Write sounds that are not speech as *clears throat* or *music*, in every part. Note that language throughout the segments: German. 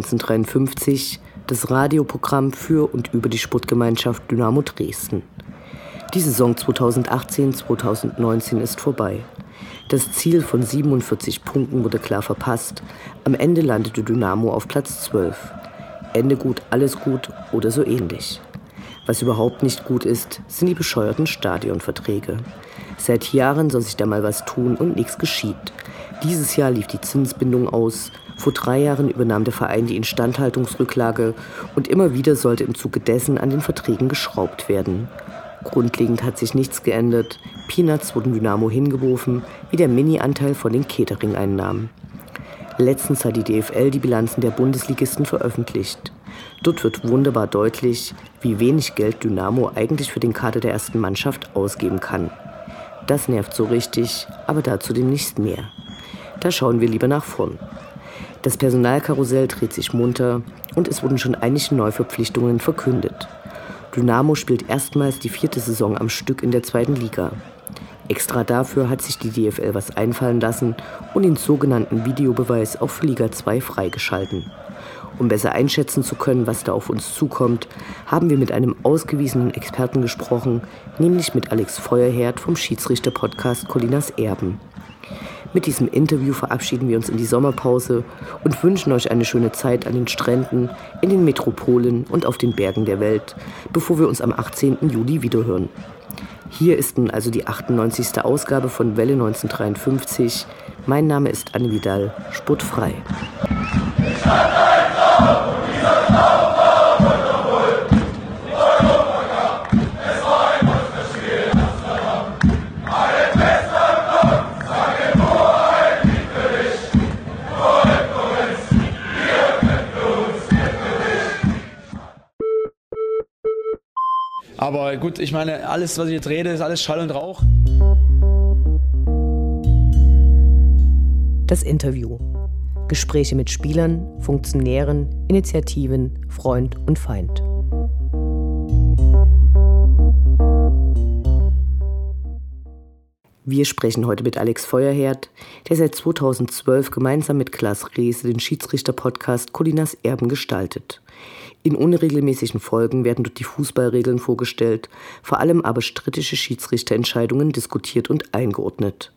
1953, das Radioprogramm für und über die Sportgemeinschaft Dynamo Dresden. Die Saison 2018-2019 ist vorbei. Das Ziel von 47 Punkten wurde klar verpasst. Am Ende landete Dynamo auf Platz 12. Ende gut, alles gut oder so ähnlich. Was überhaupt nicht gut ist, sind die bescheuerten Stadionverträge. Seit Jahren soll sich da mal was tun und nichts geschieht. Dieses Jahr lief die Zinsbindung aus. Vor drei Jahren übernahm der Verein die Instandhaltungsrücklage und immer wieder sollte im Zuge dessen an den Verträgen geschraubt werden. Grundlegend hat sich nichts geändert. Peanuts wurden Dynamo hingeworfen, wie der Mini-Anteil von den Catering-Einnahmen. Letztens hat die DFL die Bilanzen der Bundesligisten veröffentlicht. Dort wird wunderbar deutlich, wie wenig Geld Dynamo eigentlich für den Kader der ersten Mannschaft ausgeben kann. Das nervt so richtig, aber dazu demnächst mehr. Da schauen wir lieber nach vorn. Das Personalkarussell dreht sich munter und es wurden schon einige Neuverpflichtungen verkündet. Dynamo spielt erstmals die vierte Saison am Stück in der zweiten Liga. Extra dafür hat sich die DFL was einfallen lassen und den sogenannten Videobeweis für Liga 2 freigeschalten. Um besser einschätzen zu können, was da auf uns zukommt, haben wir mit einem ausgewiesenen Experten gesprochen, nämlich mit Alex Feuerherd vom Schiedsrichter-Podcast Colinas Erben. Mit diesem Interview verabschieden wir uns in die Sommerpause und wünschen euch eine schöne Zeit an den Stränden, in den Metropolen und auf den Bergen der Welt, bevor wir uns am 18. Juli wiederhören. Hier ist nun also die 98. Ausgabe von Welle 1953. Mein Name ist Anne Vidal, sportfrei. Aber gut, ich meine, alles, was ich jetzt rede, ist alles Schall und Rauch. Das Interview. Gespräche mit Spielern, Funktionären, Initiativen, Freund und Feind. Wir sprechen heute mit Alex Feuerherd, der seit 2012 gemeinsam mit Klaas Reese den Schiedsrichter-Podcast Colinas Erben gestaltet. In unregelmäßigen Folgen werden dort die Fußballregeln vorgestellt, vor allem aber strittische Schiedsrichterentscheidungen diskutiert und eingeordnet.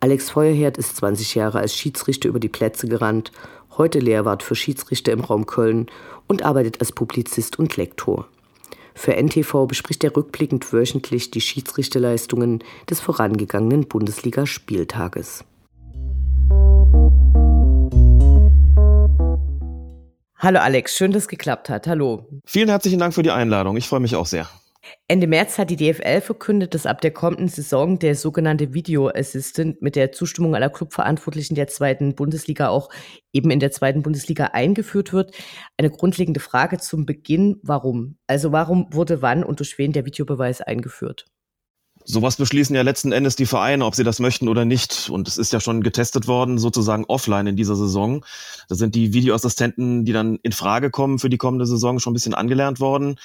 Alex Feuerherd ist 20 Jahre als Schiedsrichter über die Plätze gerannt, heute Lehrwart für Schiedsrichter im Raum Köln und arbeitet als Publizist und Lektor. Für NTV bespricht er rückblickend wöchentlich die Schiedsrichterleistungen des vorangegangenen Bundesligaspieltages. Hallo Alex, schön, dass es geklappt hat. Hallo. Vielen herzlichen Dank für die Einladung. Ich freue mich auch sehr. Ende März hat die DFL verkündet, dass ab der kommenden Saison der sogenannte Video Assistant mit der Zustimmung aller Clubverantwortlichen der zweiten Bundesliga auch eben in der zweiten Bundesliga eingeführt wird. Eine grundlegende Frage zum Beginn, warum? Also warum wurde wann und durch wen der Videobeweis eingeführt? Sowas beschließen ja letzten Endes die Vereine, ob sie das möchten oder nicht. Und es ist ja schon getestet worden, sozusagen offline in dieser Saison. Da sind die Videoassistenten, die dann in Frage kommen für die kommende Saison, schon ein bisschen angelernt worden.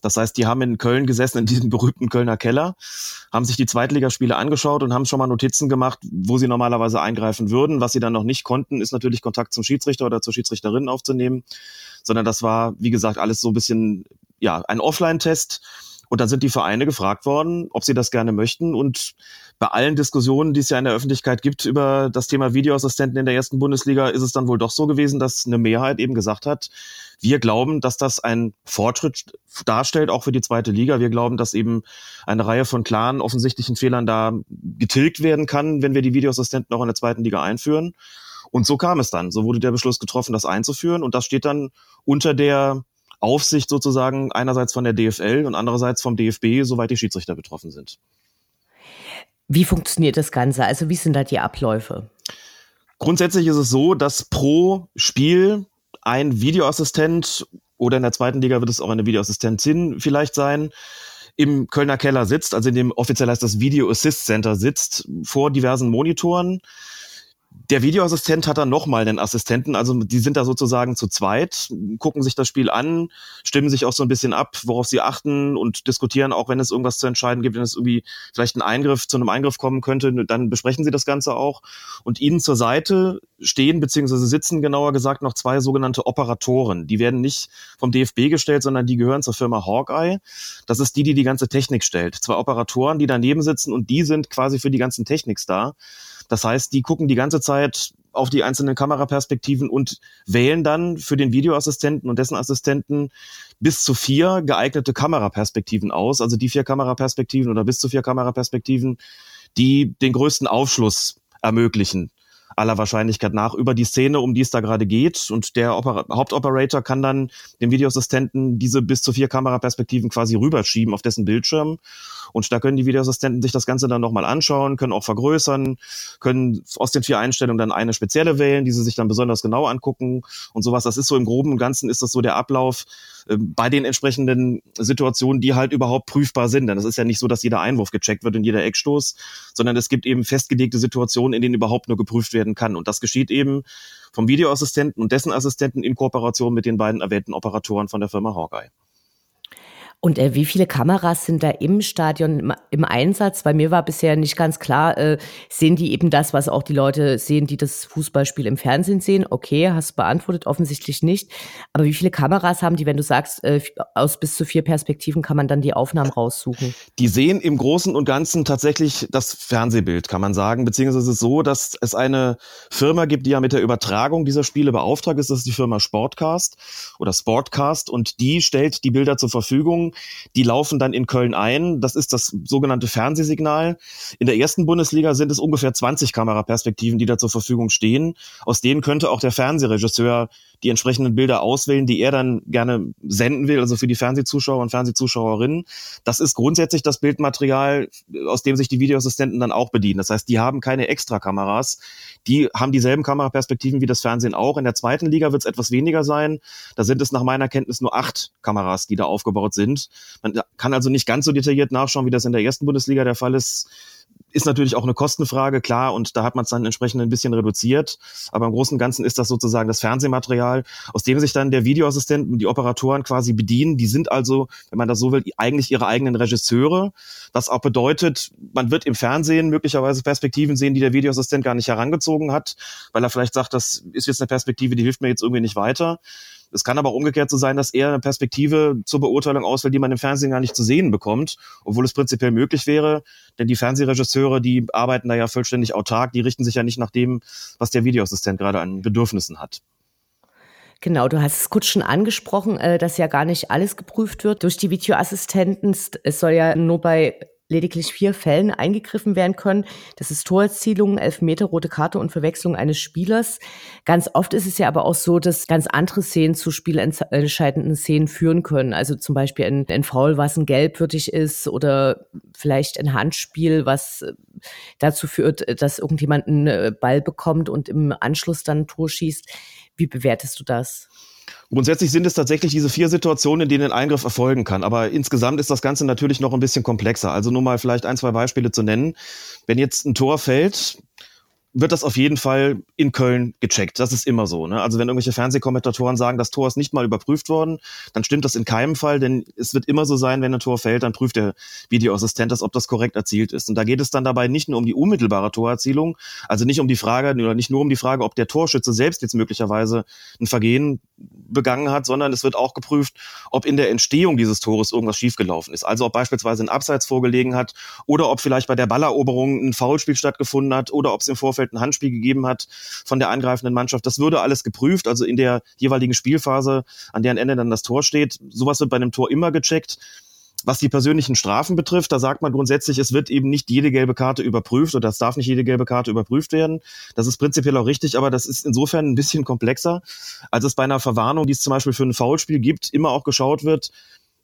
Das heißt, die haben in Köln gesessen, in diesem berühmten Kölner Keller, haben sich die Zweitligaspiele angeschaut und haben schon mal Notizen gemacht, wo sie normalerweise eingreifen würden. Was sie dann noch nicht konnten, ist natürlich Kontakt zum Schiedsrichter oder zur Schiedsrichterin aufzunehmen, sondern das war, wie gesagt, alles so ein bisschen, ja, ein Offline-Test und dann sind die Vereine gefragt worden, ob sie das gerne möchten. Und bei allen Diskussionen, die es ja in der Öffentlichkeit gibt über das Thema Videoassistenten in der ersten Bundesliga, ist es dann wohl doch so gewesen, dass eine Mehrheit eben gesagt hat, wir glauben, dass das ein Fortschritt darstellt, auch für die zweite Liga. Wir glauben, dass eben eine Reihe von klaren, offensichtlichen Fehlern da getilgt werden kann, wenn wir die Videoassistenten auch in der zweiten Liga einführen. Und so kam es dann. So wurde der Beschluss getroffen, das einzuführen. Und das steht dann unter der Aufsicht sozusagen einerseits von der DFL und andererseits vom DFB, soweit die Schiedsrichter betroffen sind. Wie funktioniert das Ganze? Also wie sind da die Abläufe? Grundsätzlich ist es so, dass pro Spiel ein Videoassistent oder in der zweiten Liga wird es auch eine Videoassistentin vielleicht sein, im Kölner Keller sitzt, also in dem offiziell heißt das Video Assist Center sitzt, vor diversen Monitoren der Videoassistent hat dann nochmal einen Assistenten, also die sind da sozusagen zu zweit, gucken sich das Spiel an, stimmen sich auch so ein bisschen ab, worauf sie achten und diskutieren auch, wenn es irgendwas zu entscheiden gibt, wenn es irgendwie vielleicht ein Eingriff zu einem Eingriff kommen könnte, dann besprechen sie das Ganze auch. Und ihnen zur Seite stehen beziehungsweise sitzen genauer gesagt noch zwei sogenannte Operatoren. Die werden nicht vom DFB gestellt, sondern die gehören zur Firma Hawkeye. Das ist die, die die ganze Technik stellt. Zwei Operatoren, die daneben sitzen und die sind quasi für die ganzen Techniks da. Das heißt, die gucken die ganze Zeit auf die einzelnen Kameraperspektiven und wählen dann für den Videoassistenten und dessen Assistenten bis zu vier geeignete Kameraperspektiven aus, also die vier Kameraperspektiven oder bis zu vier Kameraperspektiven, die den größten Aufschluss ermöglichen aller Wahrscheinlichkeit nach über die Szene, um die es da gerade geht. Und der Oper Hauptoperator kann dann dem Videoassistenten diese bis zu vier Kameraperspektiven quasi rüberschieben auf dessen Bildschirm. Und da können die Videoassistenten sich das Ganze dann nochmal anschauen, können auch vergrößern, können aus den vier Einstellungen dann eine spezielle wählen, die sie sich dann besonders genau angucken und sowas. Das ist so im Groben und Ganzen ist das so der Ablauf äh, bei den entsprechenden Situationen, die halt überhaupt prüfbar sind. Denn es ist ja nicht so, dass jeder Einwurf gecheckt wird und jeder Eckstoß, sondern es gibt eben festgelegte Situationen, in denen überhaupt nur geprüft werden kann. Und das geschieht eben vom Videoassistenten und dessen Assistenten in Kooperation mit den beiden erwähnten Operatoren von der Firma Hawkeye. Und äh, wie viele Kameras sind da im Stadion im, im, Einsatz? Bei mir war bisher nicht ganz klar, äh, sehen die eben das, was auch die Leute sehen, die das Fußballspiel im Fernsehen sehen? Okay, hast beantwortet, offensichtlich nicht. Aber wie viele Kameras haben die, wenn du sagst, äh, aus bis zu vier Perspektiven kann man dann die Aufnahmen raussuchen? Die sehen im Großen und Ganzen tatsächlich das Fernsehbild, kann man sagen. Beziehungsweise ist es so, dass es eine Firma gibt, die ja mit der Übertragung dieser Spiele beauftragt ist. Das ist die Firma Sportcast oder Sportcast und die stellt die Bilder zur Verfügung die laufen dann in Köln ein. Das ist das sogenannte Fernsehsignal. In der ersten Bundesliga sind es ungefähr 20 Kameraperspektiven, die da zur Verfügung stehen. Aus denen könnte auch der Fernsehregisseur die entsprechenden Bilder auswählen, die er dann gerne senden will, also für die Fernsehzuschauer und Fernsehzuschauerinnen. Das ist grundsätzlich das Bildmaterial, aus dem sich die Videoassistenten dann auch bedienen. Das heißt, die haben keine Extra-Kameras, die haben dieselben Kameraperspektiven wie das Fernsehen auch. In der zweiten Liga wird es etwas weniger sein. Da sind es nach meiner Kenntnis nur acht Kameras, die da aufgebaut sind. Man kann also nicht ganz so detailliert nachschauen, wie das in der ersten Bundesliga der Fall ist ist natürlich auch eine Kostenfrage, klar, und da hat man es dann entsprechend ein bisschen reduziert. Aber im Großen und Ganzen ist das sozusagen das Fernsehmaterial, aus dem sich dann der Videoassistent und die Operatoren quasi bedienen. Die sind also, wenn man das so will, eigentlich ihre eigenen Regisseure. Was auch bedeutet, man wird im Fernsehen möglicherweise Perspektiven sehen, die der Videoassistent gar nicht herangezogen hat, weil er vielleicht sagt, das ist jetzt eine Perspektive, die hilft mir jetzt irgendwie nicht weiter. Es kann aber auch umgekehrt so sein, dass er eine Perspektive zur Beurteilung auswählt, die man im Fernsehen gar nicht zu sehen bekommt, obwohl es prinzipiell möglich wäre. Denn die Fernsehregisseure, die arbeiten da ja vollständig autark, die richten sich ja nicht nach dem, was der Videoassistent gerade an Bedürfnissen hat. Genau, du hast es kurz schon angesprochen, äh, dass ja gar nicht alles geprüft wird durch die Videoassistenten. Es soll ja nur bei lediglich vier Fällen eingegriffen werden können. Das ist Torerzielung, Elfmeter, rote Karte und Verwechslung eines Spielers. Ganz oft ist es ja aber auch so, dass ganz andere Szenen zu spielentscheidenden Szenen führen können. Also zum Beispiel ein, ein Foul, was ein gelbwürdig ist oder vielleicht ein Handspiel, was äh, dazu führt, dass irgendjemand einen äh, Ball bekommt und im Anschluss dann ein Tor schießt. Wie bewertest du das? Grundsätzlich sind es tatsächlich diese vier Situationen, in denen ein Eingriff erfolgen kann. Aber insgesamt ist das Ganze natürlich noch ein bisschen komplexer. Also nur mal vielleicht ein, zwei Beispiele zu nennen. Wenn jetzt ein Tor fällt, wird das auf jeden Fall in Köln gecheckt. Das ist immer so. Ne? Also wenn irgendwelche Fernsehkommentatoren sagen, das Tor ist nicht mal überprüft worden, dann stimmt das in keinem Fall, denn es wird immer so sein, wenn ein Tor fällt, dann prüft der Videoassistent das, ob das korrekt erzielt ist. Und da geht es dann dabei nicht nur um die unmittelbare Torerzielung, also nicht um die Frage oder nicht nur um die Frage, ob der Torschütze selbst jetzt möglicherweise ein Vergehen begangen hat, sondern es wird auch geprüft, ob in der Entstehung dieses Tores irgendwas schiefgelaufen ist. Also ob beispielsweise ein Abseits vorgelegen hat oder ob vielleicht bei der Balleroberung ein Foulspiel stattgefunden hat oder ob es im Vorfeld ein Handspiel gegeben hat von der angreifenden Mannschaft. Das würde alles geprüft, also in der jeweiligen Spielphase, an deren Ende dann das Tor steht. Sowas wird bei einem Tor immer gecheckt. Was die persönlichen Strafen betrifft, da sagt man grundsätzlich, es wird eben nicht jede gelbe Karte überprüft oder es darf nicht jede gelbe Karte überprüft werden. Das ist prinzipiell auch richtig, aber das ist insofern ein bisschen komplexer, als es bei einer Verwarnung, die es zum Beispiel für ein Foulspiel gibt, immer auch geschaut wird,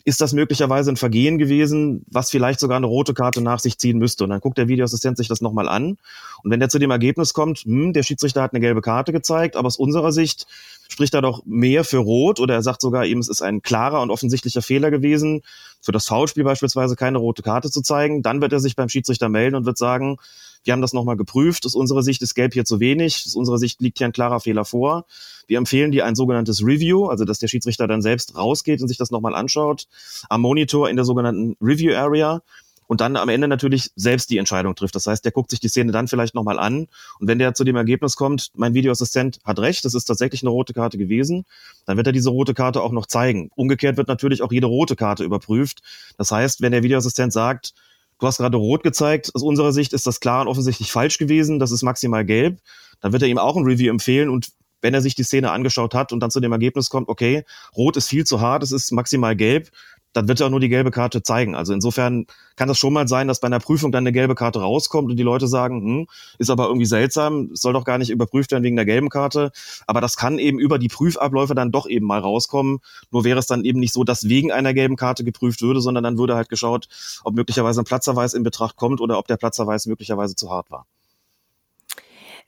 ist das möglicherweise ein Vergehen gewesen, was vielleicht sogar eine rote Karte nach sich ziehen müsste. Und dann guckt der Videoassistent sich das nochmal an. Und wenn der zu dem Ergebnis kommt, hm, der Schiedsrichter hat eine gelbe Karte gezeigt, aber aus unserer Sicht spricht er doch mehr für Rot oder er sagt sogar eben, es ist ein klarer und offensichtlicher Fehler gewesen, für das Foulspiel beispielsweise keine rote Karte zu zeigen, dann wird er sich beim Schiedsrichter melden und wird sagen, wir haben das nochmal geprüft. Aus unserer Sicht ist Gelb hier zu wenig. Aus unserer Sicht liegt hier ein klarer Fehler vor. Wir empfehlen dir ein sogenanntes Review, also dass der Schiedsrichter dann selbst rausgeht und sich das nochmal anschaut, am Monitor in der sogenannten Review Area und dann am Ende natürlich selbst die Entscheidung trifft. Das heißt, der guckt sich die Szene dann vielleicht nochmal an und wenn der zu dem Ergebnis kommt, mein Videoassistent hat recht, das ist tatsächlich eine rote Karte gewesen, dann wird er diese rote Karte auch noch zeigen. Umgekehrt wird natürlich auch jede rote Karte überprüft. Das heißt, wenn der Videoassistent sagt, Du hast gerade rot gezeigt. Aus unserer Sicht ist das klar und offensichtlich falsch gewesen. Das ist maximal gelb. Dann wird er ihm auch ein Review empfehlen und wenn er sich die Szene angeschaut hat und dann zu dem Ergebnis kommt, okay, rot ist viel zu hart, es ist maximal gelb, dann wird er auch nur die gelbe Karte zeigen. Also insofern kann das schon mal sein, dass bei einer Prüfung dann eine gelbe Karte rauskommt und die Leute sagen, hm, ist aber irgendwie seltsam, soll doch gar nicht überprüft werden wegen der gelben Karte. Aber das kann eben über die Prüfabläufe dann doch eben mal rauskommen. Nur wäre es dann eben nicht so, dass wegen einer gelben Karte geprüft würde, sondern dann würde halt geschaut, ob möglicherweise ein Platzerweis in Betracht kommt oder ob der Platzerweis möglicherweise zu hart war.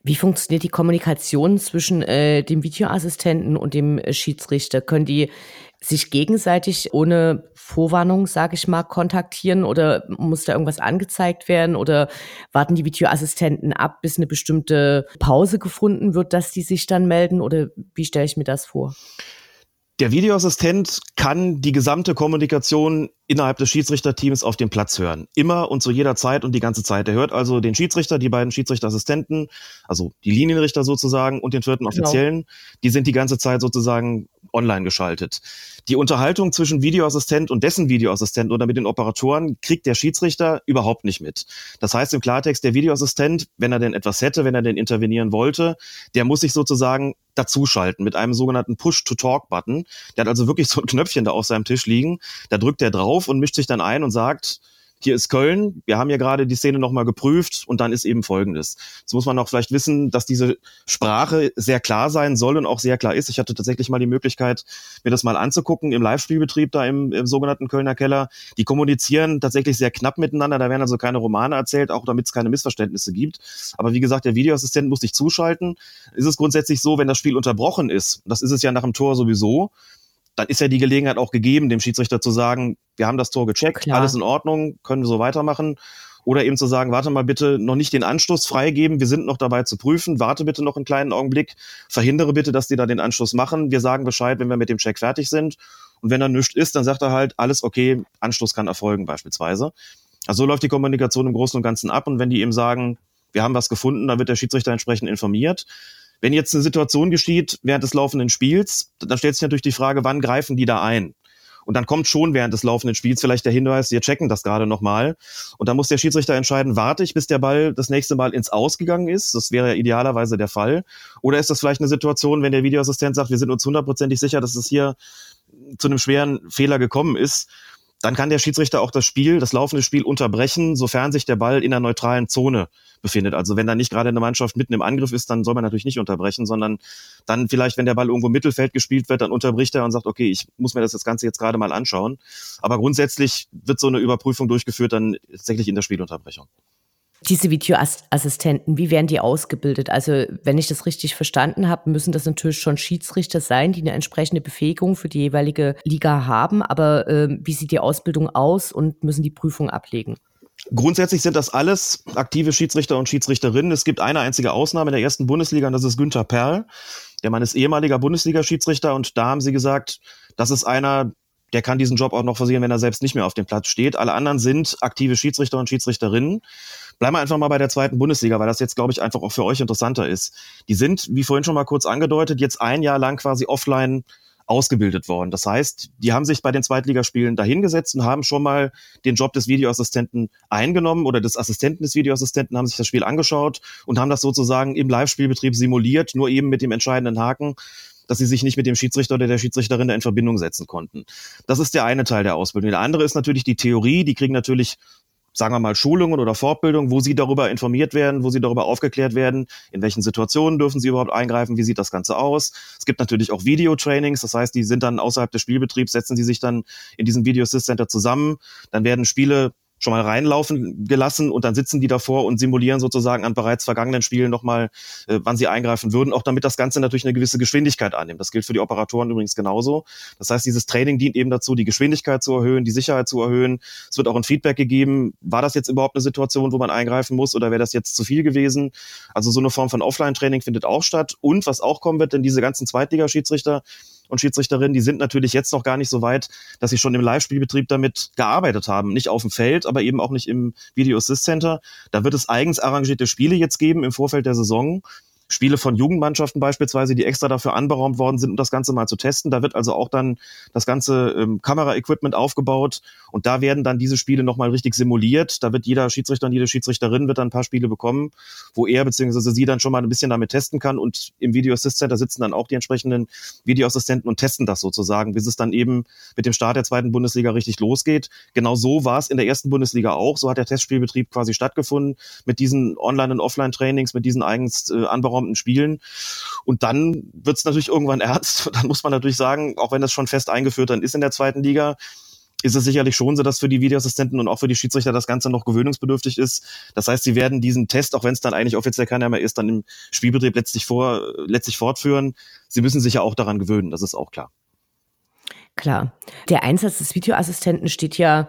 Wie funktioniert die Kommunikation zwischen äh, dem Videoassistenten und dem äh, Schiedsrichter? Können die sich gegenseitig ohne Vorwarnung, sage ich mal, kontaktieren oder muss da irgendwas angezeigt werden oder warten die Videoassistenten ab, bis eine bestimmte Pause gefunden wird, dass die sich dann melden oder wie stelle ich mir das vor? Der Videoassistent kann die gesamte Kommunikation innerhalb des Schiedsrichterteams auf dem Platz hören. Immer und zu jeder Zeit und die ganze Zeit. Er hört also den Schiedsrichter, die beiden Schiedsrichterassistenten, also die Linienrichter sozusagen und den vierten genau. Offiziellen. Die sind die ganze Zeit sozusagen online geschaltet. Die Unterhaltung zwischen Videoassistent und dessen Videoassistent oder mit den Operatoren kriegt der Schiedsrichter überhaupt nicht mit. Das heißt im Klartext, der Videoassistent, wenn er denn etwas hätte, wenn er denn intervenieren wollte, der muss sich sozusagen dazuschalten mit einem sogenannten Push-to-Talk-Button. Der hat also wirklich so ein Knöpfchen da auf seinem Tisch liegen. Da drückt er drauf und mischt sich dann ein und sagt, hier ist Köln, wir haben ja gerade die Szene nochmal geprüft und dann ist eben folgendes. Jetzt muss man auch vielleicht wissen, dass diese Sprache sehr klar sein soll und auch sehr klar ist. Ich hatte tatsächlich mal die Möglichkeit, mir das mal anzugucken im Live-Spielbetrieb da im, im sogenannten Kölner Keller. Die kommunizieren tatsächlich sehr knapp miteinander, da werden also keine Romane erzählt, auch damit es keine Missverständnisse gibt. Aber wie gesagt, der Videoassistent muss sich zuschalten. Ist es grundsätzlich so, wenn das Spiel unterbrochen ist, das ist es ja nach dem Tor sowieso, dann ist ja die Gelegenheit auch gegeben, dem Schiedsrichter zu sagen, wir haben das Tor gecheckt, Klar. alles in Ordnung, können wir so weitermachen. Oder eben zu sagen, warte mal bitte, noch nicht den Anschluss freigeben, wir sind noch dabei zu prüfen, warte bitte noch einen kleinen Augenblick, verhindere bitte, dass die da den Anschluss machen. Wir sagen Bescheid, wenn wir mit dem Check fertig sind. Und wenn er nichts ist, dann sagt er halt, alles okay, Anschluss kann erfolgen beispielsweise. Also so läuft die Kommunikation im Großen und Ganzen ab. Und wenn die eben sagen, wir haben was gefunden, dann wird der Schiedsrichter entsprechend informiert. Wenn jetzt eine Situation geschieht während des laufenden Spiels, dann stellt sich natürlich die Frage, wann greifen die da ein? Und dann kommt schon während des laufenden Spiels vielleicht der Hinweis, wir checken das gerade nochmal. Und dann muss der Schiedsrichter entscheiden, warte ich, bis der Ball das nächste Mal ins Ausgegangen ist. Das wäre ja idealerweise der Fall. Oder ist das vielleicht eine Situation, wenn der Videoassistent sagt, wir sind uns hundertprozentig sicher, dass es hier zu einem schweren Fehler gekommen ist dann kann der Schiedsrichter auch das Spiel, das laufende Spiel unterbrechen, sofern sich der Ball in einer neutralen Zone befindet. Also wenn da nicht gerade eine Mannschaft mitten im Angriff ist, dann soll man natürlich nicht unterbrechen, sondern dann vielleicht, wenn der Ball irgendwo im Mittelfeld gespielt wird, dann unterbricht er und sagt, okay, ich muss mir das, das Ganze jetzt gerade mal anschauen. Aber grundsätzlich wird so eine Überprüfung durchgeführt dann tatsächlich in der Spielunterbrechung. Diese Videoassistenten, wie werden die ausgebildet? Also, wenn ich das richtig verstanden habe, müssen das natürlich schon Schiedsrichter sein, die eine entsprechende Befähigung für die jeweilige Liga haben. Aber äh, wie sieht die Ausbildung aus und müssen die Prüfung ablegen? Grundsätzlich sind das alles aktive Schiedsrichter und Schiedsrichterinnen. Es gibt eine einzige Ausnahme in der ersten Bundesliga und das ist Günther Perl. Der Mann ist ehemaliger Bundesliga-Schiedsrichter und da haben sie gesagt, das ist einer, der kann diesen Job auch noch versieren, wenn er selbst nicht mehr auf dem Platz steht. Alle anderen sind aktive Schiedsrichter und Schiedsrichterinnen. Bleiben wir einfach mal bei der zweiten Bundesliga, weil das jetzt, glaube ich, einfach auch für euch interessanter ist. Die sind, wie vorhin schon mal kurz angedeutet, jetzt ein Jahr lang quasi offline ausgebildet worden. Das heißt, die haben sich bei den Zweitligaspielen dahingesetzt und haben schon mal den Job des Videoassistenten eingenommen oder des Assistenten des Videoassistenten, haben sich das Spiel angeschaut und haben das sozusagen im Live-Spielbetrieb simuliert, nur eben mit dem entscheidenden Haken, dass sie sich nicht mit dem Schiedsrichter oder der Schiedsrichterin in Verbindung setzen konnten. Das ist der eine Teil der Ausbildung. Der andere ist natürlich die Theorie. Die kriegen natürlich sagen wir mal, Schulungen oder Fortbildungen, wo sie darüber informiert werden, wo sie darüber aufgeklärt werden, in welchen Situationen dürfen sie überhaupt eingreifen, wie sieht das Ganze aus. Es gibt natürlich auch Videotrainings, das heißt, die sind dann außerhalb des Spielbetriebs, setzen sie sich dann in diesem Video Assist Center zusammen, dann werden Spiele schon mal reinlaufen gelassen und dann sitzen die davor und simulieren sozusagen an bereits vergangenen Spielen nochmal, äh, wann sie eingreifen würden, auch damit das Ganze natürlich eine gewisse Geschwindigkeit annimmt. Das gilt für die Operatoren übrigens genauso. Das heißt, dieses Training dient eben dazu, die Geschwindigkeit zu erhöhen, die Sicherheit zu erhöhen. Es wird auch ein Feedback gegeben, war das jetzt überhaupt eine Situation, wo man eingreifen muss oder wäre das jetzt zu viel gewesen? Also so eine Form von Offline-Training findet auch statt. Und was auch kommen wird, denn diese ganzen Zweitligaschiedsrichter, und Schiedsrichterinnen, die sind natürlich jetzt noch gar nicht so weit, dass sie schon im Live-Spielbetrieb damit gearbeitet haben. Nicht auf dem Feld, aber eben auch nicht im Video Assist Center. Da wird es eigens arrangierte Spiele jetzt geben im Vorfeld der Saison. Spiele von Jugendmannschaften beispielsweise, die extra dafür anberaumt worden sind, um das Ganze mal zu testen. Da wird also auch dann das ganze ähm, Kameraequipment aufgebaut und da werden dann diese Spiele nochmal richtig simuliert. Da wird jeder Schiedsrichter und jede Schiedsrichterin wird dann ein paar Spiele bekommen, wo er bzw. sie dann schon mal ein bisschen damit testen kann und im Video Assist Center sitzen dann auch die entsprechenden Videoassistenten und testen das sozusagen, bis es dann eben mit dem Start der zweiten Bundesliga richtig losgeht. Genau so war es in der ersten Bundesliga auch. So hat der Testspielbetrieb quasi stattgefunden mit diesen Online- und Offline-Trainings, mit diesen eigens äh, anberaumten geformten Spielen. Und dann wird es natürlich irgendwann ernst. *laughs* Dann muss man natürlich sagen, auch wenn das schon fest eingeführt dann ist in der zweiten Liga, ist es sicherlich schon so, dass für die Videoassistenten und auch für die Schiedsrichter das Ganze noch gewöhnungsbedürftig ist. Das heißt, sie werden diesen Test, auch wenn es dann eigentlich offiziell keiner mehr ist, dann im Spielbetrieb letztlich vor, letztlich fortführen. Sie müssen sich ja auch daran gewöhnen, das ist auch klar. Klar. Der Einsatz des Videoassistenten steht ja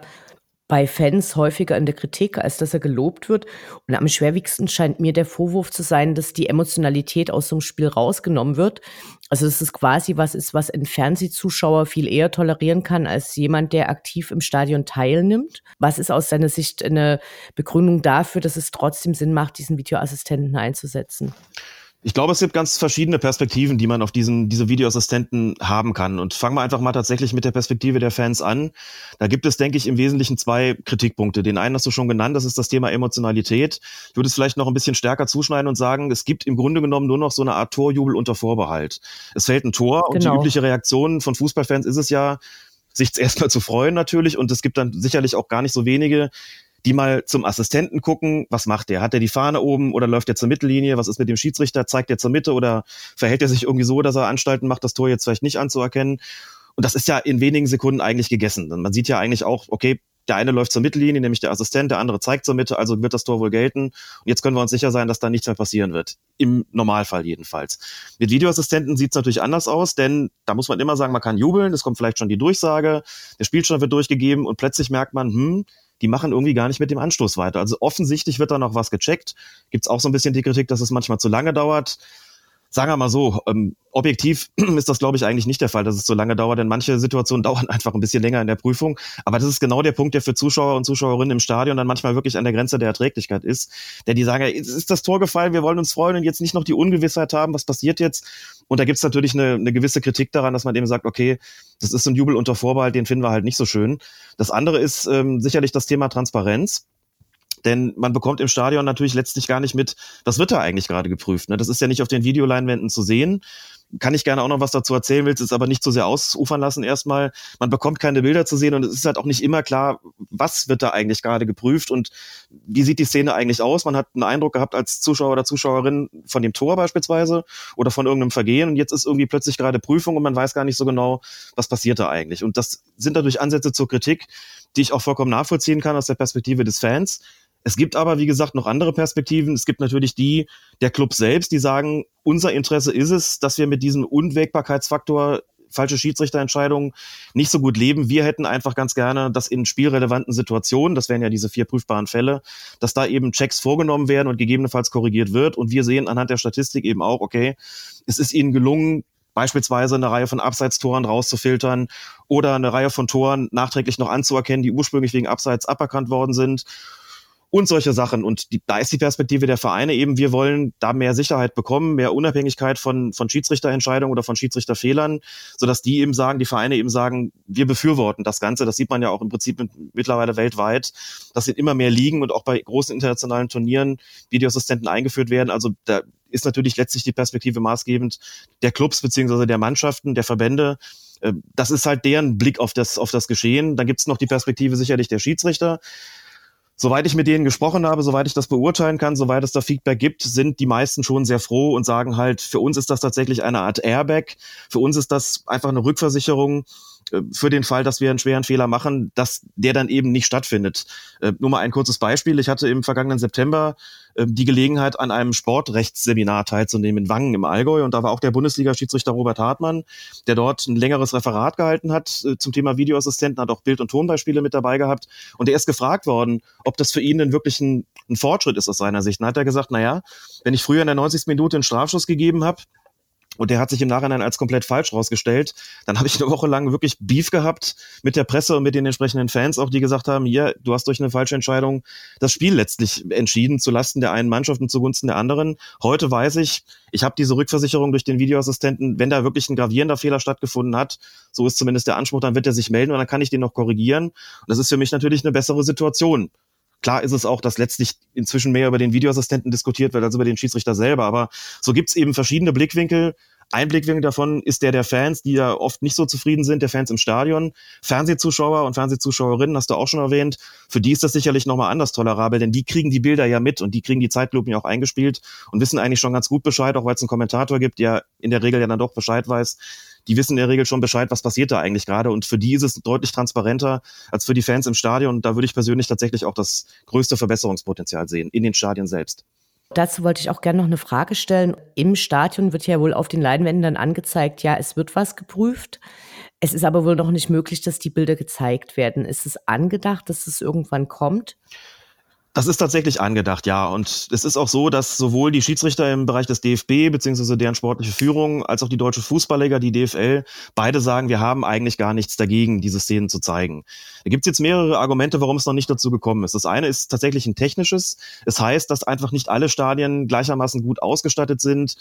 bei Fans häufiger in der Kritik, als dass er gelobt wird. Und am schwerwiegsten scheint mir der Vorwurf zu sein, dass die Emotionalität aus so einem Spiel rausgenommen wird. Also dass es quasi was ist, was ein Fernsehzuschauer viel eher tolerieren kann als jemand, der aktiv im Stadion teilnimmt. Was ist aus seiner Sicht eine Begründung dafür, dass es trotzdem Sinn macht, diesen Videoassistenten einzusetzen? Ich glaube, es gibt ganz verschiedene Perspektiven, die man auf diesen, diese Videoassistenten haben kann. Und fangen wir einfach mal tatsächlich mit der Perspektive der Fans an. Da gibt es, denke ich, im Wesentlichen zwei Kritikpunkte. Den einen hast du schon genannt, das ist das Thema Emotionalität. Ich würde es vielleicht noch ein bisschen stärker zuschneiden und sagen, es gibt im Grunde genommen nur noch so eine Art Torjubel unter Vorbehalt. Es fällt ein Tor genau. und die genau. übliche Reaktion von Fußballfans ist es ja, sich erstmal zu freuen natürlich. Und es gibt dann sicherlich auch gar nicht so wenige, die mal zum Assistenten gucken, was macht der? Hat er die Fahne oben oder läuft er zur Mittellinie? Was ist mit dem Schiedsrichter? Zeigt er zur Mitte oder verhält er sich irgendwie so, dass er Anstalten macht, das Tor jetzt vielleicht nicht anzuerkennen? Und das ist ja in wenigen Sekunden eigentlich gegessen. Man sieht ja eigentlich auch, okay, der eine läuft zur Mittellinie, nämlich der Assistent, der andere zeigt zur Mitte, also wird das Tor wohl gelten. Und jetzt können wir uns sicher sein, dass da nichts mehr passieren wird. Im Normalfall jedenfalls. Mit Videoassistenten sieht es natürlich anders aus, denn da muss man immer sagen, man kann jubeln, es kommt vielleicht schon die Durchsage, der Spielstand wird durchgegeben und plötzlich merkt man, hm, die machen irgendwie gar nicht mit dem Anstoß weiter. Also offensichtlich wird da noch was gecheckt. Gibt es auch so ein bisschen die Kritik, dass es manchmal zu lange dauert sagen wir mal so, ähm, objektiv *clears throat* ist das, glaube ich, eigentlich nicht der Fall, dass es so lange dauert, denn manche Situationen *laughs* dauern einfach ein bisschen länger in der Prüfung. Aber das ist genau der Punkt, der für Zuschauer und Zuschauerinnen im Stadion dann manchmal wirklich an der Grenze der Erträglichkeit ist. Denn die sagen, es ist das Tor gefallen, wir wollen uns freuen und jetzt nicht noch die Ungewissheit haben, was passiert jetzt. Und da gibt's natürlich eine, eine gewisse Kritik daran, dass man eben sagt, okay, das ist ein Jubel unter Vorbehalt, den finden wir halt nicht so schön. Das andere ist ähm, sicherlich das Thema Transparenz. Denn man bekommt im Stadion natürlich letztlich gar nicht mit, was wird da eigentlich gerade geprüft. Ne? Das ist ja nicht auf den Videoleinwänden zu sehen. Kann ich gerne auch noch was dazu erzählen, willst es aber nicht zu sehr ausufern lassen erstmal. Man bekommt keine Bilder zu sehen und es ist halt auch nicht immer klar, was wird da eigentlich gerade geprüft und wie sieht die Szene eigentlich aus. Man hat einen Eindruck gehabt als Zuschauer oder Zuschauerin von dem Tor beispielsweise oder von irgendeinem Vergehen und jetzt ist irgendwie plötzlich gerade Prüfung und man weiß gar nicht so genau, was passiert da eigentlich. Und das sind dadurch Ansätze zur Kritik, die ich auch vollkommen nachvollziehen kann aus der Perspektive des Fans. Es gibt aber, wie gesagt, noch andere Perspektiven. Es gibt natürlich die der Club selbst, die sagen, unser Interesse ist es, dass wir mit diesem Unwägbarkeitsfaktor falsche Schiedsrichterentscheidungen nicht so gut leben. Wir hätten einfach ganz gerne, dass in spielrelevanten Situationen, das wären ja diese vier prüfbaren Fälle, dass da eben Checks vorgenommen werden und gegebenenfalls korrigiert wird. Und wir sehen anhand der Statistik eben auch, okay, es ist ihnen gelungen, beispielsweise eine Reihe von Abseitstoren rauszufiltern oder eine Reihe von Toren nachträglich noch anzuerkennen, die ursprünglich wegen Abseits aberkannt worden sind und solche Sachen. Und die, da ist die Perspektive der Vereine eben, wir wollen da mehr Sicherheit bekommen, mehr Unabhängigkeit von, von Schiedsrichterentscheidungen oder von Schiedsrichterfehlern, sodass die eben sagen, die Vereine eben sagen, wir befürworten das Ganze. Das sieht man ja auch im Prinzip mittlerweile weltweit, dass in immer mehr Ligen und auch bei großen internationalen Turnieren Videoassistenten eingeführt werden. Also da ist natürlich letztlich die Perspektive maßgebend der Clubs beziehungsweise der Mannschaften, der Verbände. Äh, das ist halt deren Blick auf das, auf das Geschehen. Dann gibt es noch die Perspektive sicherlich der Schiedsrichter. Soweit ich mit denen gesprochen habe, soweit ich das beurteilen kann, soweit es da Feedback gibt, sind die meisten schon sehr froh und sagen halt, für uns ist das tatsächlich eine Art Airbag. Für uns ist das einfach eine Rückversicherung für den Fall, dass wir einen schweren Fehler machen, dass der dann eben nicht stattfindet. Äh, nur mal ein kurzes Beispiel. Ich hatte im vergangenen September äh, die Gelegenheit, an einem Sportrechtsseminar teilzunehmen in Wangen im Allgäu. Und da war auch der Bundesliga-Schiedsrichter Robert Hartmann, der dort ein längeres Referat gehalten hat äh, zum Thema Videoassistenten, hat auch Bild- und Tonbeispiele mit dabei gehabt. Und er ist gefragt worden, ob das für ihn denn wirklich ein, ein Fortschritt ist aus seiner Sicht. Und hat er gesagt, na ja, wenn ich früher in der 90. Minute einen Strafschuss gegeben habe, und der hat sich im Nachhinein als komplett falsch rausgestellt. Dann habe ich eine Woche lang wirklich Beef gehabt mit der Presse und mit den entsprechenden Fans, auch die gesagt haben, hier, du hast durch eine falsche Entscheidung das Spiel letztlich entschieden, zu Lasten der einen Mannschaft und zugunsten der anderen. Heute weiß ich, ich habe diese Rückversicherung durch den Videoassistenten, wenn da wirklich ein gravierender Fehler stattgefunden hat, so ist zumindest der Anspruch, dann wird er sich melden und dann kann ich den noch korrigieren. Und das ist für mich natürlich eine bessere Situation. Klar ist es auch, dass letztlich inzwischen mehr über den Videoassistenten diskutiert wird als über den Schiedsrichter selber. Aber so gibt's eben verschiedene Blickwinkel. Ein Blickwinkel davon ist der der Fans, die ja oft nicht so zufrieden sind, der Fans im Stadion. Fernsehzuschauer und Fernsehzuschauerinnen hast du auch schon erwähnt. Für die ist das sicherlich nochmal anders tolerabel, denn die kriegen die Bilder ja mit und die kriegen die Zeitlupen ja auch eingespielt und wissen eigentlich schon ganz gut Bescheid, auch weil es einen Kommentator gibt, der in der Regel ja dann doch Bescheid weiß die wissen in der Regel schon Bescheid, was passiert da eigentlich gerade. Und für die ist es deutlich transparenter als für die Fans im Stadion. Und da würde ich persönlich tatsächlich auch das größte Verbesserungspotenzial sehen, in den Stadien selbst. Dazu wollte ich auch gerne noch eine Frage stellen. Im Stadion wird ja wohl auf den Leinwänden dann angezeigt, ja, es wird was geprüft. Es ist aber wohl noch nicht möglich, dass die Bilder gezeigt werden. Ist es angedacht, dass es irgendwann kommt? Das ist tatsächlich angedacht, ja. Und es ist auch so, dass sowohl die Schiedsrichter im Bereich des DFB beziehungsweise deren sportliche Führung als auch die deutsche Fußballliga, die DFL, beide sagen, wir haben eigentlich gar nichts dagegen, diese Szenen zu zeigen. Da gibt es jetzt mehrere Argumente, warum es noch nicht dazu gekommen ist. Das eine ist tatsächlich ein technisches. Es heißt, dass einfach nicht alle Stadien gleichermaßen gut ausgestattet sind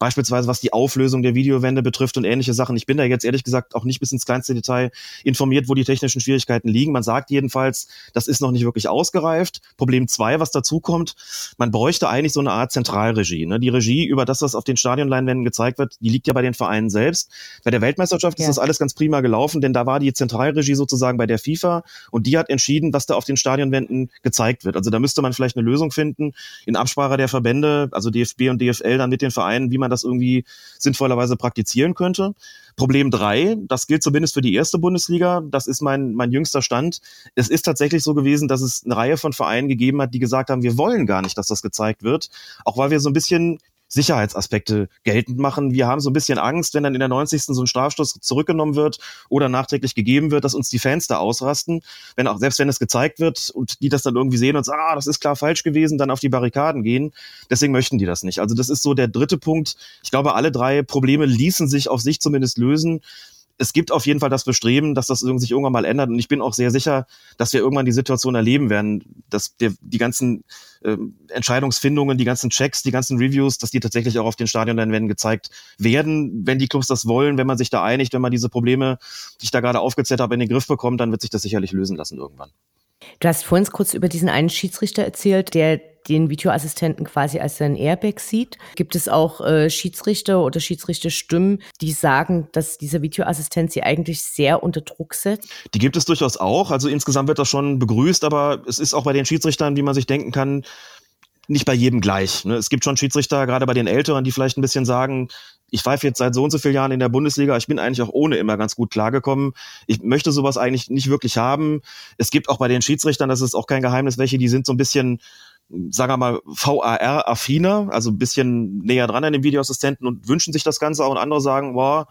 beispielsweise was die Auflösung der Videowände betrifft und ähnliche Sachen. Ich bin da jetzt ehrlich gesagt auch nicht bis ins kleinste Detail informiert, wo die technischen Schwierigkeiten liegen. Man sagt jedenfalls, das ist noch nicht wirklich ausgereift. Problem zwei, was dazu kommt, man bräuchte eigentlich so eine Art Zentralregie. Ne? Die Regie über das, was auf den Stadionleinwänden gezeigt wird, die liegt ja bei den Vereinen selbst. Bei der Weltmeisterschaft ja. ist das alles ganz prima gelaufen, denn da war die Zentralregie sozusagen bei der FIFA und die hat entschieden, was da auf den Stadionwänden gezeigt wird. Also da müsste man vielleicht eine Lösung finden in Absprache der Verbände, also DFB und DFL dann mit den Vereinen, wie man das irgendwie sinnvollerweise praktizieren könnte. Problem drei, das gilt zumindest für die erste Bundesliga, das ist mein, mein jüngster Stand. Es ist tatsächlich so gewesen, dass es eine Reihe von Vereinen gegeben hat, die gesagt haben, wir wollen gar nicht, dass das gezeigt wird. Auch weil wir so ein bisschen Sicherheitsaspekte geltend machen. Wir haben so ein bisschen Angst, wenn dann in der 90. so ein Strafstoß zurückgenommen wird oder nachträglich gegeben wird, dass uns die Fans da ausrasten. Wenn auch, selbst wenn es gezeigt wird und die das dann irgendwie sehen und sagen, ah, das ist klar falsch gewesen, dann auf die Barrikaden gehen. Deswegen möchten die das nicht. Also das ist so der dritte Punkt. Ich glaube, alle drei Probleme ließen sich auf sich zumindest lösen es gibt auf jeden Fall das Bestreben, dass das sich irgendwann mal ändert. Und ich bin auch sehr sicher, dass wir irgendwann die Situation erleben werden, dass der, die ganzen äh, Entscheidungsfindungen, die ganzen Checks, die ganzen Reviews, dass die tatsächlich auch auf den Stadion dann werden gezeigt werden. Wenn die Clubs das wollen, wenn man sich da einigt, wenn man diese Probleme, die ich da gerade aufgezählt habe, in den Griff bekommt, dann wird sich das sicherlich lösen lassen irgendwann. Du hast vorhin kurz über diesen einen Schiedsrichter erzählt, der den Videoassistenten quasi als sein Airbag sieht. Gibt es auch äh, Schiedsrichter oder Schiedsrichterstimmen, die sagen, dass dieser Videoassistent sie eigentlich sehr unter Druck setzt? Die gibt es durchaus auch. Also insgesamt wird das schon begrüßt, aber es ist auch bei den Schiedsrichtern, wie man sich denken kann, nicht bei jedem gleich. Ne? Es gibt schon Schiedsrichter, gerade bei den Älteren, die vielleicht ein bisschen sagen, ich pfeife jetzt seit so und so vielen Jahren in der Bundesliga, ich bin eigentlich auch ohne immer ganz gut klargekommen. Ich möchte sowas eigentlich nicht wirklich haben. Es gibt auch bei den Schiedsrichtern, das ist auch kein Geheimnis, welche, die sind so ein bisschen sagen wir mal, VAR-affiner, also ein bisschen näher dran an den Videoassistenten und wünschen sich das Ganze auch und andere sagen, boah,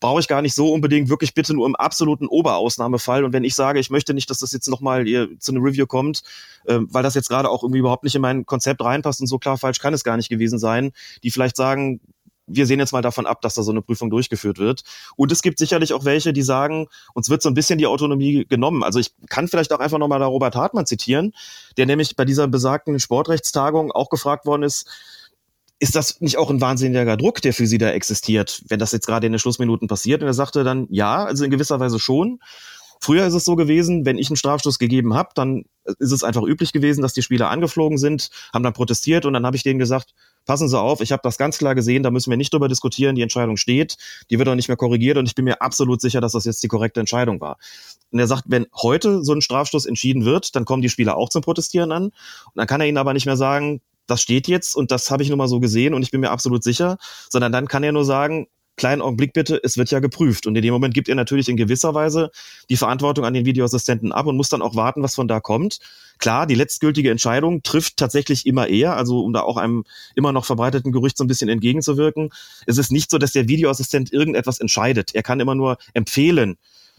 brauche ich gar nicht so unbedingt, wirklich bitte nur im absoluten Oberausnahmefall. Und wenn ich sage, ich möchte nicht, dass das jetzt nochmal zu einer Review kommt, äh, weil das jetzt gerade auch irgendwie überhaupt nicht in mein Konzept reinpasst und so klar falsch kann es gar nicht gewesen sein, die vielleicht sagen, wir sehen jetzt mal davon ab, dass da so eine Prüfung durchgeführt wird. Und es gibt sicherlich auch welche, die sagen, uns wird so ein bisschen die Autonomie genommen. Also ich kann vielleicht auch einfach nochmal da Robert Hartmann zitieren, der nämlich bei dieser besagten Sportrechtstagung auch gefragt worden ist, ist das nicht auch ein wahnsinniger Druck, der für Sie da existiert, wenn das jetzt gerade in den Schlussminuten passiert? Und er sagte dann, ja, also in gewisser Weise schon. Früher ist es so gewesen, wenn ich einen Strafstoß gegeben habe, dann ist es einfach üblich gewesen, dass die Spieler angeflogen sind, haben dann protestiert und dann habe ich denen gesagt, passen Sie auf, ich habe das ganz klar gesehen, da müssen wir nicht drüber diskutieren, die Entscheidung steht, die wird auch nicht mehr korrigiert und ich bin mir absolut sicher, dass das jetzt die korrekte Entscheidung war. Und er sagt, wenn heute so ein Strafstoß entschieden wird, dann kommen die Spieler auch zum Protestieren an und dann kann er ihnen aber nicht mehr sagen, das steht jetzt und das habe ich nur mal so gesehen und ich bin mir absolut sicher, sondern dann kann er nur sagen, kleinen Augenblick bitte, es wird ja geprüft. Und in dem Moment gibt er natürlich in gewisser Weise die Verantwortung an den Videoassistenten ab und muss dann auch warten, was von da kommt. Klar, die letztgültige Entscheidung trifft tatsächlich immer eher, also um da auch einem immer noch verbreiteten Gerücht so ein bisschen entgegenzuwirken. Es ist nicht so, dass der Videoassistent irgendetwas entscheidet. Er kann immer nur empfehlen,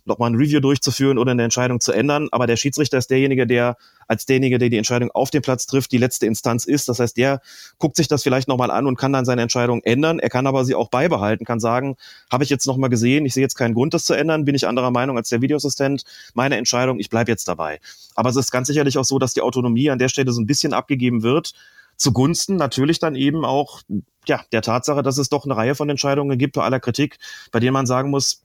nochmal ein Review durchzuführen oder eine Entscheidung zu ändern. Aber der Schiedsrichter ist derjenige, der als derjenige, der die Entscheidung auf dem Platz trifft, die letzte Instanz ist. Das heißt, der guckt sich das vielleicht nochmal an und kann dann seine Entscheidung ändern. Er kann aber sie auch beibehalten, kann sagen, habe ich jetzt nochmal gesehen, ich sehe jetzt keinen Grund, das zu ändern, bin ich anderer Meinung als der Videoassistent, meine Entscheidung, ich bleibe jetzt dabei. Aber es ist ganz sicherlich auch so, dass die Autonomie an der Stelle so ein bisschen abgegeben wird, zugunsten natürlich dann eben auch ja, der Tatsache, dass es doch eine Reihe von Entscheidungen gibt bei aller Kritik, bei denen man sagen muss,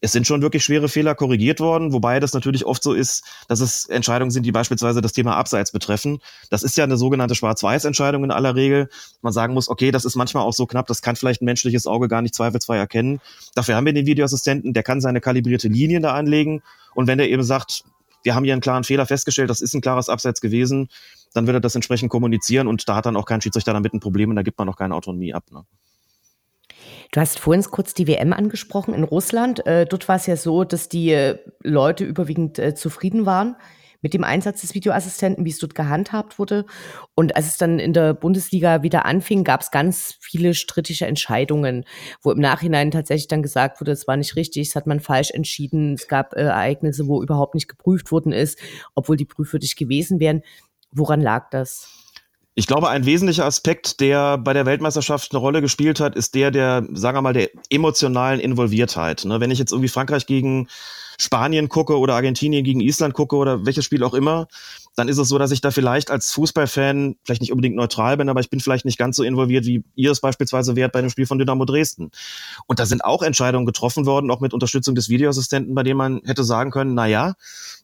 es sind schon wirklich schwere Fehler korrigiert worden, wobei das natürlich oft so ist, dass es Entscheidungen sind, die beispielsweise das Thema Abseits betreffen. Das ist ja eine sogenannte Schwarz-Weiß-Entscheidung in aller Regel. Man sagen muss, okay, das ist manchmal auch so knapp, das kann vielleicht ein menschliches Auge gar nicht zweifelsfrei erkennen. Dafür haben wir den Videoassistenten, der kann seine kalibrierte Linien da anlegen. Und wenn der eben sagt, wir haben hier einen klaren Fehler festgestellt, das ist ein klares Abseits gewesen, dann wird er das entsprechend kommunizieren und da hat dann auch kein Schiedsrichter damit ein Problem und da gibt man auch keine Autonomie ab. Ne? Du hast vorhin kurz die WM angesprochen in Russland. Äh, dort war es ja so, dass die äh, Leute überwiegend äh, zufrieden waren mit dem Einsatz des Videoassistenten, wie es dort gehandhabt wurde. Und als es dann in der Bundesliga wieder anfing, gab es ganz viele strittige Entscheidungen, wo im Nachhinein tatsächlich dann gesagt wurde, es war nicht richtig, es hat man falsch entschieden. Es gab äh, Ereignisse, wo überhaupt nicht geprüft worden ist, obwohl die prüfwürdig gewesen wären. Woran lag das? Ich glaube, ein wesentlicher Aspekt, der bei der Weltmeisterschaft eine Rolle gespielt hat, ist der der, sagen wir mal, der emotionalen Involviertheit. Ne? Wenn ich jetzt irgendwie Frankreich gegen Spanien gucke oder Argentinien gegen Island gucke oder welches Spiel auch immer, dann ist es so, dass ich da vielleicht als Fußballfan vielleicht nicht unbedingt neutral bin, aber ich bin vielleicht nicht ganz so involviert, wie ihr es beispielsweise wärt bei dem Spiel von Dynamo Dresden. Und da sind auch Entscheidungen getroffen worden, auch mit Unterstützung des Videoassistenten, bei denen man hätte sagen können, na ja,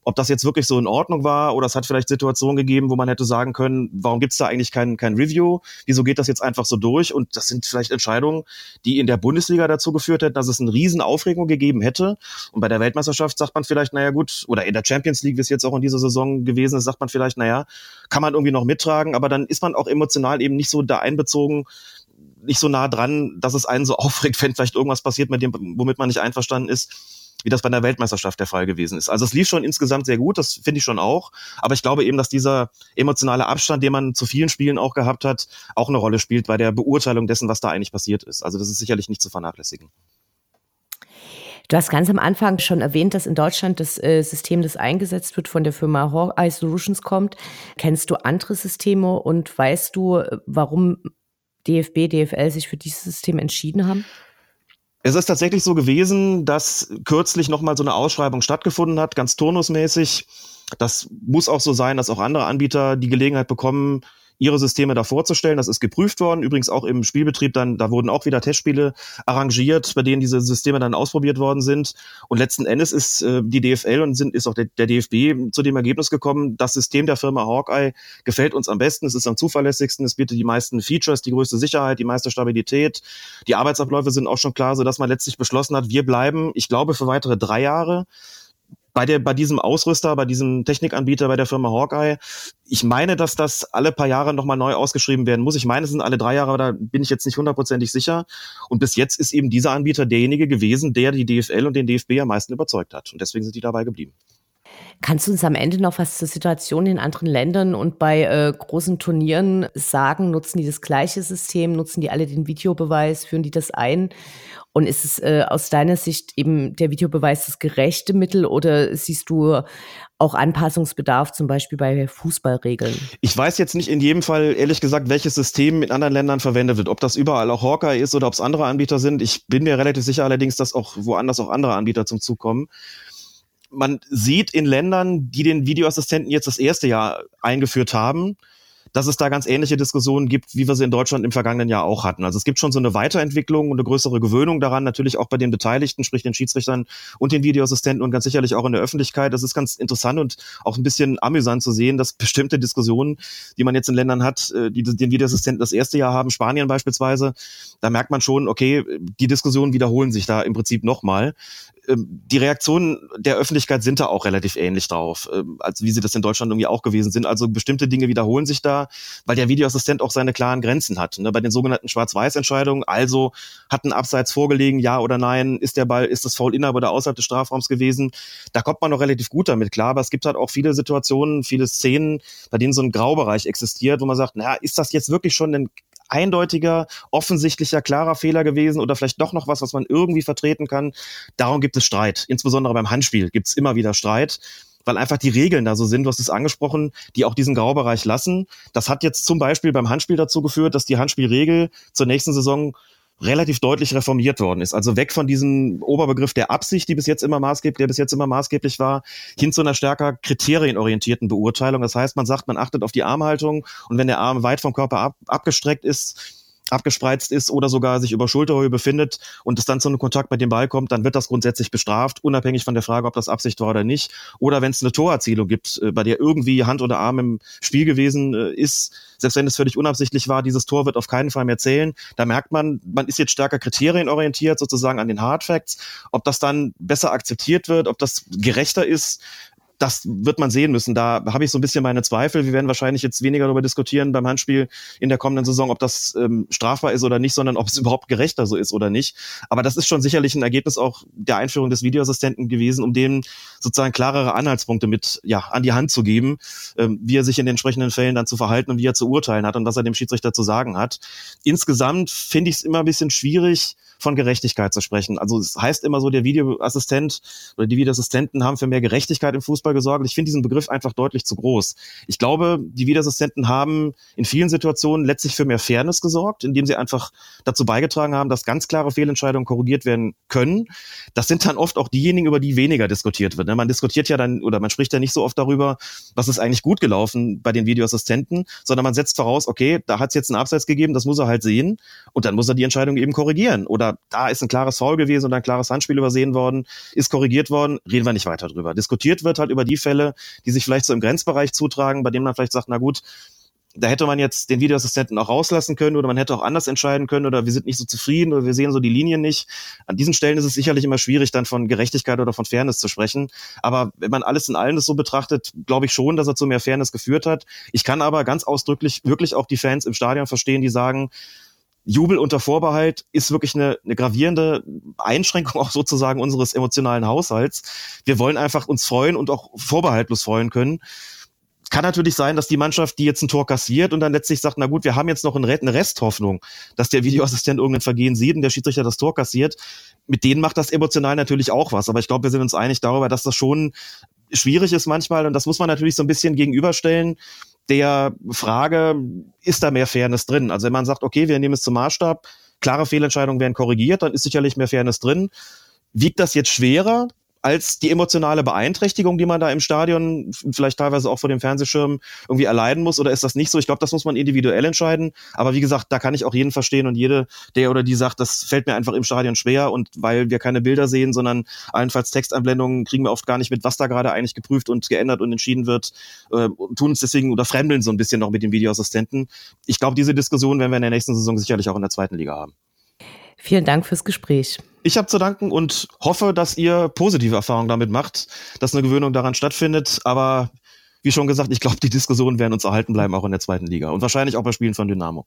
ob das jetzt wirklich so in Ordnung war oder es hat vielleicht Situationen gegeben, wo man hätte sagen können, warum gibt's da eigentlich kein, kein Review? Wieso geht das jetzt einfach so durch? Und das sind vielleicht Entscheidungen, die in der Bundesliga dazu geführt hätten, dass es eine riesen Aufregung gegeben hätte. Und bei der Weltmeisterschaft sagt man vielleicht, naja gut, oder in der Champions League, wie es jetzt auch in dieser Saison gewesen ist, sagt man vielleicht, naja, kann man irgendwie noch mittragen, aber dann ist man auch emotional eben nicht so da einbezogen, nicht so nah dran, dass es einen so *laughs* aufregt, wenn vielleicht irgendwas passiert, mit dem, womit man nicht einverstanden ist wie das bei der Weltmeisterschaft der Fall gewesen ist. Also es lief schon insgesamt sehr gut, das finde ich schon auch. Aber ich glaube eben, dass dieser emotionale Abstand, den man zu vielen Spielen auch gehabt hat, auch eine Rolle spielt bei der Beurteilung dessen, was da eigentlich passiert ist. Also das ist sicherlich nicht zu vernachlässigen. Du hast ganz am Anfang schon erwähnt, dass in Deutschland das äh, System, das eingesetzt wird, von der Firma Hawkeye Solutions kommt. Kennst du andere Systeme und weißt du, warum DFB, DFL sich für dieses System entschieden haben? Es ist tatsächlich so gewesen, dass kürzlich nochmal so eine Ausschreibung stattgefunden hat, ganz turnusmäßig. Das muss auch so sein, dass auch andere Anbieter die Gelegenheit bekommen, ihre Systeme da vorzustellen. Das ist geprüft worden. Übrigens auch im Spielbetrieb dann, da wurden auch wieder Testspiele arrangiert, bei denen diese Systeme dann ausprobiert worden sind. Und letzten Endes ist äh, die DFL und sind, ist auch der, der DFB zu dem Ergebnis gekommen, das System der Firma Hawkeye gefällt uns am besten. Es ist am zuverlässigsten. Es bietet die meisten Features, die größte Sicherheit, die meiste Stabilität. Die Arbeitsabläufe sind auch schon klar, so dass man letztlich beschlossen hat, wir bleiben, ich glaube, für weitere drei Jahre bei der, bei diesem Ausrüster, bei diesem Technikanbieter, bei der Firma Hawkeye, ich meine, dass das alle paar Jahre nochmal neu ausgeschrieben werden muss. Ich meine, es sind alle drei Jahre, aber da bin ich jetzt nicht hundertprozentig sicher. Und bis jetzt ist eben dieser Anbieter derjenige gewesen, der die DFL und den DFB am meisten überzeugt hat. Und deswegen sind die dabei geblieben. Kannst du uns am Ende noch was zur Situation in anderen Ländern und bei äh, großen Turnieren sagen? Nutzen die das gleiche System? Nutzen die alle den Videobeweis? Führen die das ein? Und ist es äh, aus deiner Sicht eben der Videobeweis das gerechte Mittel oder siehst du auch Anpassungsbedarf zum Beispiel bei Fußballregeln? Ich weiß jetzt nicht in jedem Fall, ehrlich gesagt, welches System in anderen Ländern verwendet wird. Ob das überall auch Hawkeye ist oder ob es andere Anbieter sind. Ich bin mir relativ sicher allerdings, dass auch woanders auch andere Anbieter zum Zug kommen. Man sieht in Ländern, die den Videoassistenten jetzt das erste Jahr eingeführt haben, dass es da ganz ähnliche Diskussionen gibt, wie wir sie in Deutschland im vergangenen Jahr auch hatten. Also es gibt schon so eine Weiterentwicklung und eine größere Gewöhnung daran, natürlich auch bei den Beteiligten, sprich den Schiedsrichtern und den Videoassistenten und ganz sicherlich auch in der Öffentlichkeit. Das ist ganz interessant und auch ein bisschen amüsant zu sehen, dass bestimmte Diskussionen, die man jetzt in Ländern hat, äh, die den Videoassistenten das erste Jahr haben, Spanien beispielsweise, da merkt man schon, okay, die Diskussionen wiederholen sich da im Prinzip nochmal. Ähm, die Reaktionen der Öffentlichkeit sind da auch relativ ähnlich drauf, ähm, als wie sie das in Deutschland irgendwie auch gewesen sind. Also bestimmte Dinge wiederholen sich da, weil der Videoassistent auch seine klaren Grenzen hat. Ne? Bei den sogenannten Schwarz-Weiß-Entscheidungen, also hat ein Abseits vorgelegen, ja oder nein, ist der Ball, ist das Foul innerhalb oder außerhalb des Strafraums gewesen, da kommt man noch relativ gut damit klar, aber es gibt halt auch viele Situationen, viele Szenen, bei denen so ein Graubereich existiert, wo man sagt, naja, ist das jetzt wirklich schon ein eindeutiger, offensichtlicher, klarer Fehler gewesen oder vielleicht doch noch was, was man irgendwie vertreten kann. Darum gibt es Streit. Insbesondere beim Handspiel gibt es immer wieder Streit weil einfach die Regeln da so sind, du hast es angesprochen, die auch diesen Graubereich lassen. Das hat jetzt zum Beispiel beim Handspiel dazu geführt, dass die Handspielregel zur nächsten Saison relativ deutlich reformiert worden ist. Also weg von diesem Oberbegriff der Absicht, die bis jetzt immer maßgeblich, der bis jetzt immer maßgeblich war, hin zu einer stärker kriterienorientierten Beurteilung. Das heißt, man sagt, man achtet auf die Armhaltung und wenn der Arm weit vom Körper ab, abgestreckt ist, abgespreizt ist oder sogar sich über Schulterhöhe befindet und es dann zu einem Kontakt mit dem Ball kommt, dann wird das grundsätzlich bestraft, unabhängig von der Frage, ob das Absicht war oder nicht. Oder wenn es eine Torerzielung gibt, äh, bei der irgendwie Hand oder Arm im Spiel gewesen äh, ist, selbst wenn es völlig unabsichtlich war, dieses Tor wird auf keinen Fall mehr zählen. Da merkt man, man ist jetzt stärker kriterienorientiert sozusagen an den Hard Facts. Ob das dann besser akzeptiert wird, ob das gerechter ist, das wird man sehen müssen. Da habe ich so ein bisschen meine Zweifel. Wir werden wahrscheinlich jetzt weniger darüber diskutieren beim Handspiel in der kommenden Saison, ob das ähm, strafbar ist oder nicht, sondern ob es *laughs* überhaupt gerechter so ist oder nicht. Aber das ist schon sicherlich ein Ergebnis auch der Einführung des Videoassistenten gewesen, um dem sozusagen klarere Anhaltspunkte mit ja an die Hand zu geben, ähm, wie er sich in den entsprechenden Fällen dann zu verhalten und wie er zu urteilen hat und was er dem Schiedsrichter zu sagen hat. Insgesamt finde ich es immer ein bisschen schwierig, von Gerechtigkeit zu sprechen. Also es heißt immer so, der Videoassistent oder die Videoassistenten haben für mehr Gerechtigkeit im Fußball gesorgt. Ich finde diesen Begriff einfach deutlich zu groß. Ich glaube, die Videoassistenten haben in vielen Situationen letztlich für mehr Fairness gesorgt, indem sie einfach dazu beigetragen haben, dass ganz klare Fehlentscheidungen korrigiert werden können. Das sind dann oft auch diejenigen, über die weniger diskutiert wird. Ne? Man diskutiert ja dann oder man spricht ja nicht so oft darüber, was ist eigentlich gut gelaufen bei den Videoassistenten, sondern man setzt voraus, okay, da hat es jetzt einen Abseits gegeben, das muss er halt sehen und dann muss er die Entscheidung eben korrigieren oder da ist ein klares Foul gewesen oder ein klares Handspiel übersehen worden, ist korrigiert worden, reden wir nicht weiter drüber. Diskutiert wird halt über die Fälle, die sich vielleicht so im Grenzbereich zutragen, bei denen man vielleicht sagt, na gut, da hätte man jetzt den Videoassistenten auch rauslassen können oder man hätte auch anders entscheiden können oder wir sind nicht so zufrieden oder wir sehen so die Linien nicht. An diesen Stellen ist es sicherlich immer schwierig, dann von Gerechtigkeit oder von Fairness zu sprechen. Aber wenn man alles in allem das so betrachtet, glaube ich schon, dass er zu mehr Fairness geführt hat. Ich kann aber ganz ausdrücklich wirklich auch die Fans im Stadion verstehen, die sagen, Jubel unter Vorbehalt ist wirklich eine, eine gravierende Einschränkung auch sozusagen unseres emotionalen Haushalts. Wir wollen einfach uns freuen und auch vorbehaltlos freuen können. Kann natürlich sein, dass die Mannschaft, die jetzt ein Tor kassiert und dann letztlich sagt, na gut, wir haben jetzt noch eine Resthoffnung, dass der Videoassistent irgendein Vergehen sieht und der Schiedsrichter das Tor kassiert. Mit denen macht das emotional natürlich auch was. Aber ich glaube, wir sind uns einig darüber, dass das schon schwierig ist manchmal und das muss man natürlich so ein bisschen gegenüberstellen der Frage, ist da mehr Fairness drin? Also wenn man sagt, okay, wir nehmen es zum Maßstab, klare Fehlentscheidungen werden korrigiert, dann ist sicherlich mehr Fairness drin. Wiegt das jetzt schwerer? Als die emotionale Beeinträchtigung, die man da im Stadion vielleicht teilweise auch vor dem Fernsehschirm irgendwie erleiden muss? Oder ist das nicht so? Ich glaube, das muss man individuell entscheiden. Aber wie gesagt, da kann ich auch jeden verstehen und jede, der oder die sagt, das fällt mir einfach im Stadion schwer und weil wir keine Bilder sehen, sondern allenfalls Textanblendungen, kriegen wir oft gar nicht mit, was da gerade eigentlich geprüft und geändert und entschieden wird, äh, tun uns deswegen oder fremdeln so ein bisschen noch mit den Videoassistenten. Ich glaube, diese Diskussion werden wir in der nächsten Saison sicherlich auch in der zweiten Liga haben. Vielen Dank fürs Gespräch. Ich habe zu danken und hoffe, dass ihr positive Erfahrungen damit macht, dass eine Gewöhnung daran stattfindet. Aber wie schon gesagt, ich glaube, die Diskussionen werden uns erhalten bleiben, auch in der zweiten Liga und wahrscheinlich auch bei Spielen von Dynamo.